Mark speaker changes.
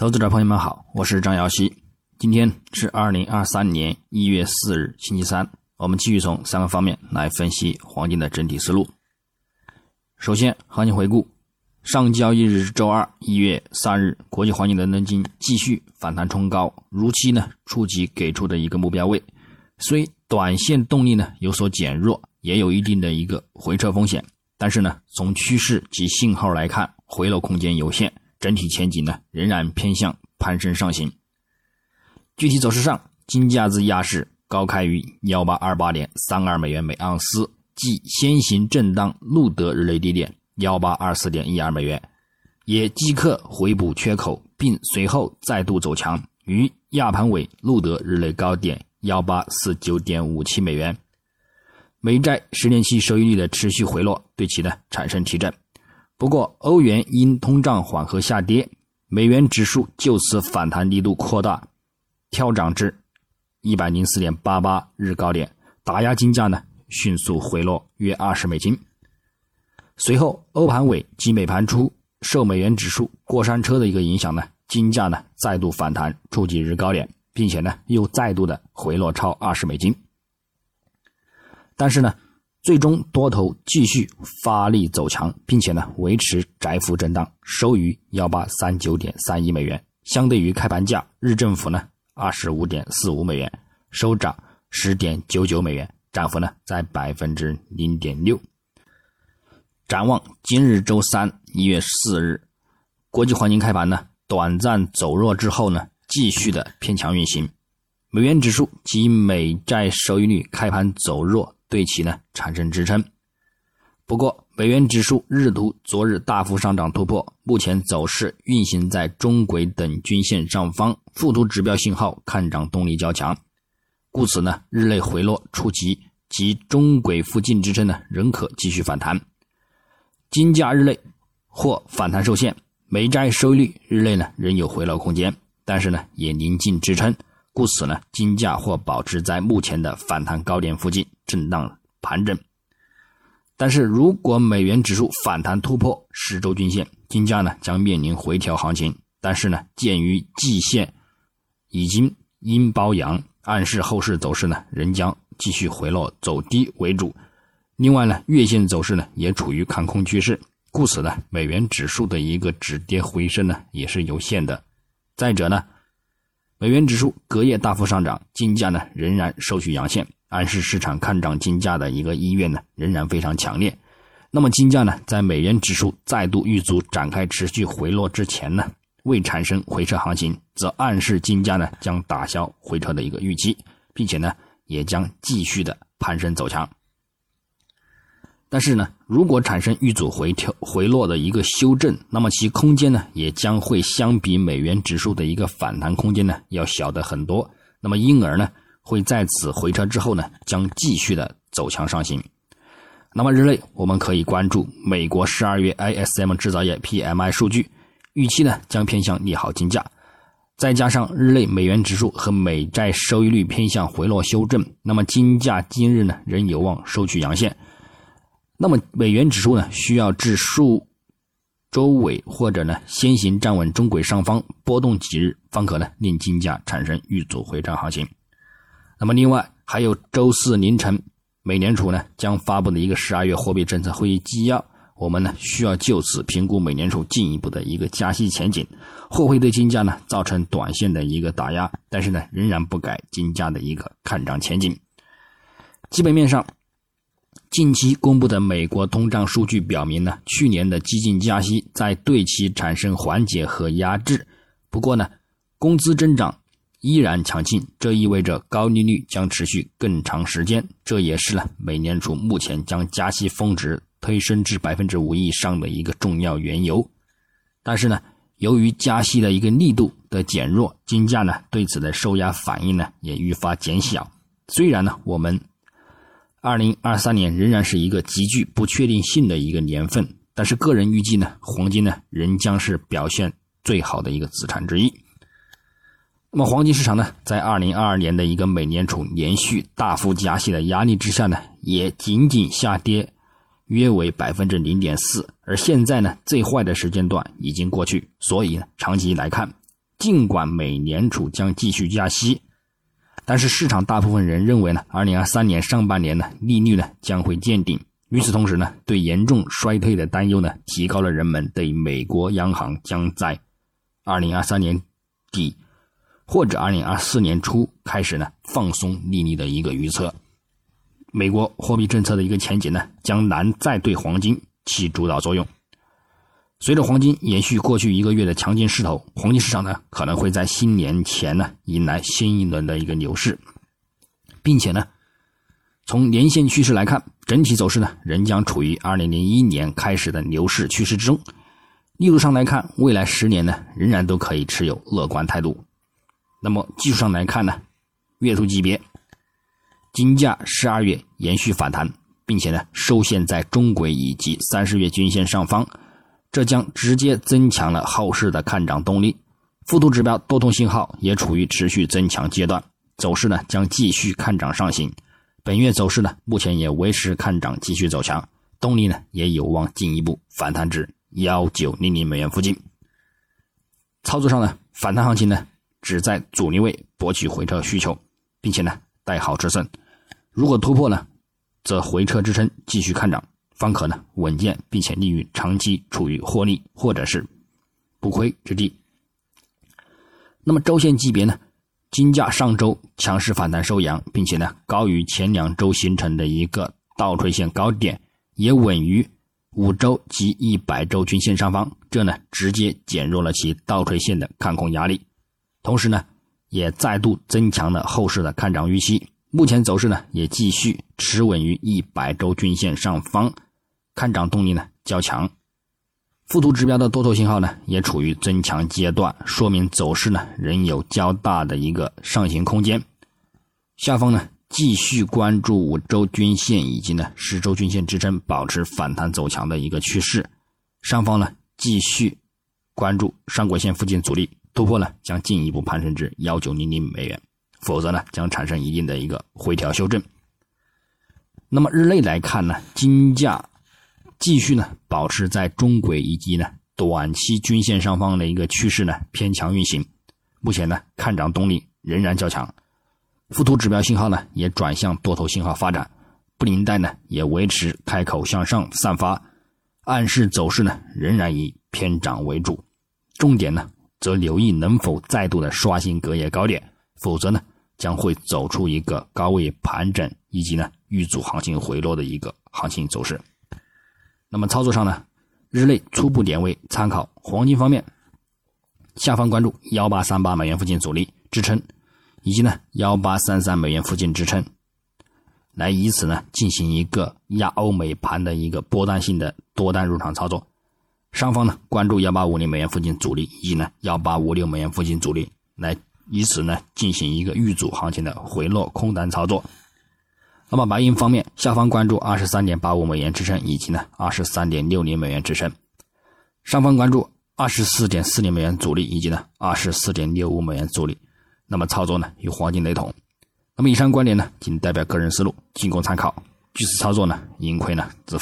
Speaker 1: 投资者朋友们好，我是张瑶希。今天是二零二三年一月四日，星期三。我们继续从三个方面来分析黄金的整体思路。首先，行情回顾：上交易日周二一月三日，国际黄金伦敦金继续反弹冲高，如期呢触及给出的一个目标位。虽短线动力呢有所减弱，也有一定的一个回撤风险，但是呢从趋势及信号来看，回落空间有限。整体前景呢，仍然偏向攀升上行。具体走势上，金价自亚市高开于幺八二八点三二美元每盎司，即先行震荡录得日内低点幺八二四点一二美元，也即刻回补缺口，并随后再度走强，于亚盘尾录得日内高点幺八四九点五七美元。美债十年期收益率的持续回落，对其呢产生提振。不过，欧元因通胀缓和下跌，美元指数就此反弹力度扩大，跳涨至一百零四点八八日高点，打压金价呢迅速回落约二十美金。随后，欧盘尾及美盘初受美元指数过山车的一个影响呢，金价呢再度反弹触及日高点，并且呢又再度的回落超二十美金。但是呢。最终多头继续发力走强，并且呢维持窄幅震荡，收于幺八三九点三一美元，相对于开盘价日振幅呢二十五点四五美元，收涨十点九九美元，涨幅呢在百分之零点六。展望今日周三一月四日，国际黄金开盘呢短暂走弱之后呢继续的偏强运行，美元指数及美债收益率开盘走弱。对其呢产生支撑，不过美元指数日图昨日大幅上涨突破，目前走势运行在中轨等均线上方，附图指标信号看涨动力较强，故此呢日内回落触及及中轨附近支撑呢仍可继续反弹。金价日内或反弹受限，美债收益率日内呢仍有回落空间，但是呢也临近支撑。故此呢，金价或保持在目前的反弹高点附近震荡盘整。但是如果美元指数反弹突破十周均线，金价呢将面临回调行情。但是呢，鉴于季线已经阴包阳，暗示后市走势呢仍将继续回落走低为主。另外呢，月线走势呢也处于看空趋势，故此呢，美元指数的一个止跌回升呢也是有限的。再者呢。美元指数隔夜大幅上涨，金价呢仍然收取阳线，暗示市场看涨金价的一个意愿呢仍然非常强烈。那么金价呢在美元指数再度遇阻展开持续回落之前呢，未产生回撤行情，则暗示金价呢将打消回撤的一个预期，并且呢也将继续的攀升走强。但是呢，如果产生遇阻回调回落的一个修正，那么其空间呢，也将会相比美元指数的一个反弹空间呢，要小的很多。那么因而呢，会在此回撤之后呢，将继续的走强上行。那么日内我们可以关注美国十二月 ISM 制造业 PMI 数据，预期呢将偏向利好金价，再加上日内美元指数和美债收益率偏向回落修正，那么金价今日呢仍有望收取阳线。那么美元指数呢，需要至数周尾或者呢先行站稳中轨上方波动几日，方可呢令金价产生遇阻回涨行情。那么另外还有周四凌晨美联储呢将发布的一个十二月货币政策会议纪要，我们呢需要就此评估美联储进一步的一个加息前景，或会对金价呢造成短线的一个打压，但是呢仍然不改金价的一个看涨前景。基本面上。近期公布的美国通胀数据表明呢，去年的激进加息在对其产生缓解和压制。不过呢，工资增长依然强劲，这意味着高利率将持续更长时间。这也是呢，美联储目前将加息峰值推升至百分之五以上的一个重要缘由。但是呢，由于加息的一个力度的减弱，金价呢对此的受压反应呢也愈发减小。虽然呢，我们。二零二三年仍然是一个极具不确定性的一个年份，但是个人预计呢，黄金呢仍将是表现最好的一个资产之一。那么黄金市场呢，在二零二二年的一个美联储连续大幅加息的压力之下呢，也仅仅下跌约为百分之零点四。而现在呢，最坏的时间段已经过去，所以呢，长期来看，尽管美联储将继续加息，但是市场大部分人认为呢，二零二三年上半年呢利率呢将会见顶。与此同时呢，对严重衰退的担忧呢，提高了人们对美国央行将在二零二三年底或者二零二四年初开始呢放松利率的一个预测。美国货币政策的一个前景呢，将难再对黄金起主导作用。随着黄金延续过去一个月的强劲势头，黄金市场呢可能会在新年前呢迎来新一轮的一个牛市，并且呢，从年线趋势来看，整体走势呢仍将处于2001年开始的牛市趋势之中。力度上来看，未来十年呢仍然都可以持有乐观态度。那么技术上来看呢，月图级别，金价十二月延续反弹，并且呢收线在中轨以及三十月均线上方。这将直接增强了后市的看涨动力，附图指标多头信号也处于持续增强阶段，走势呢将继续看涨上行。本月走势呢目前也维持看涨，继续走强，动力呢也有望进一步反弹至幺九零零美元附近。操作上呢，反弹行情呢只在阻力位博取回撤需求，并且呢带好止损，如果突破呢，则回撤支撑继续看涨。方可呢稳健，并且利于长期处于获利或者是不亏之地。那么周线级别呢，金价上周强势反弹收阳，并且呢高于前两周形成的一个倒垂线高点，也稳于五周及一百周均线上方，这呢直接减弱了其倒垂线的看空压力，同时呢也再度增强了后市的看涨预期。目前走势呢也继续持稳于一百周均线上方。看涨动力呢较强，附图指标的多头信号呢也处于增强阶段，说明走势呢仍有较大的一个上行空间。下方呢继续关注五周均线以及呢十周均线支撑，保持反弹走强的一个趋势。上方呢继续关注上轨线附近阻力突破呢，将进一步攀升至幺九零零美元，否则呢将产生一定的一个回调修正。那么日内来看呢，金价。继续呢，保持在中轨以及呢短期均线上方的一个趋势呢偏强运行，目前呢看涨动力仍然较强，附图指标信号呢也转向多头信号发展，布林带呢也维持开口向上散发，暗示走势呢仍然以偏涨为主，重点呢则留意能否再度的刷新隔夜高点，否则呢将会走出一个高位盘整以及呢遇阻行情回落的一个行情走势。那么操作上呢，日内初步点位参考黄金方面，下方关注幺八三八美元附近阻力支撑，以及呢幺八三三美元附近支撑，来以此呢进行一个亚欧美盘的一个波段性的多单入场操作。上方呢关注幺八五零美元附近阻力，以及呢幺八五六美元附近阻力，来以此呢进行一个遇阻行情的回落空单操作。那么白银方面，下方关注二十三点八五美元支撑，以及呢二十三点六零美元支撑；上方关注二十四点四零美元阻力，以及呢二十四点六五美元阻力。那么操作呢与黄金雷同。那么以上观点呢仅代表个人思路，仅供参考。据此操作呢，盈亏呢自负。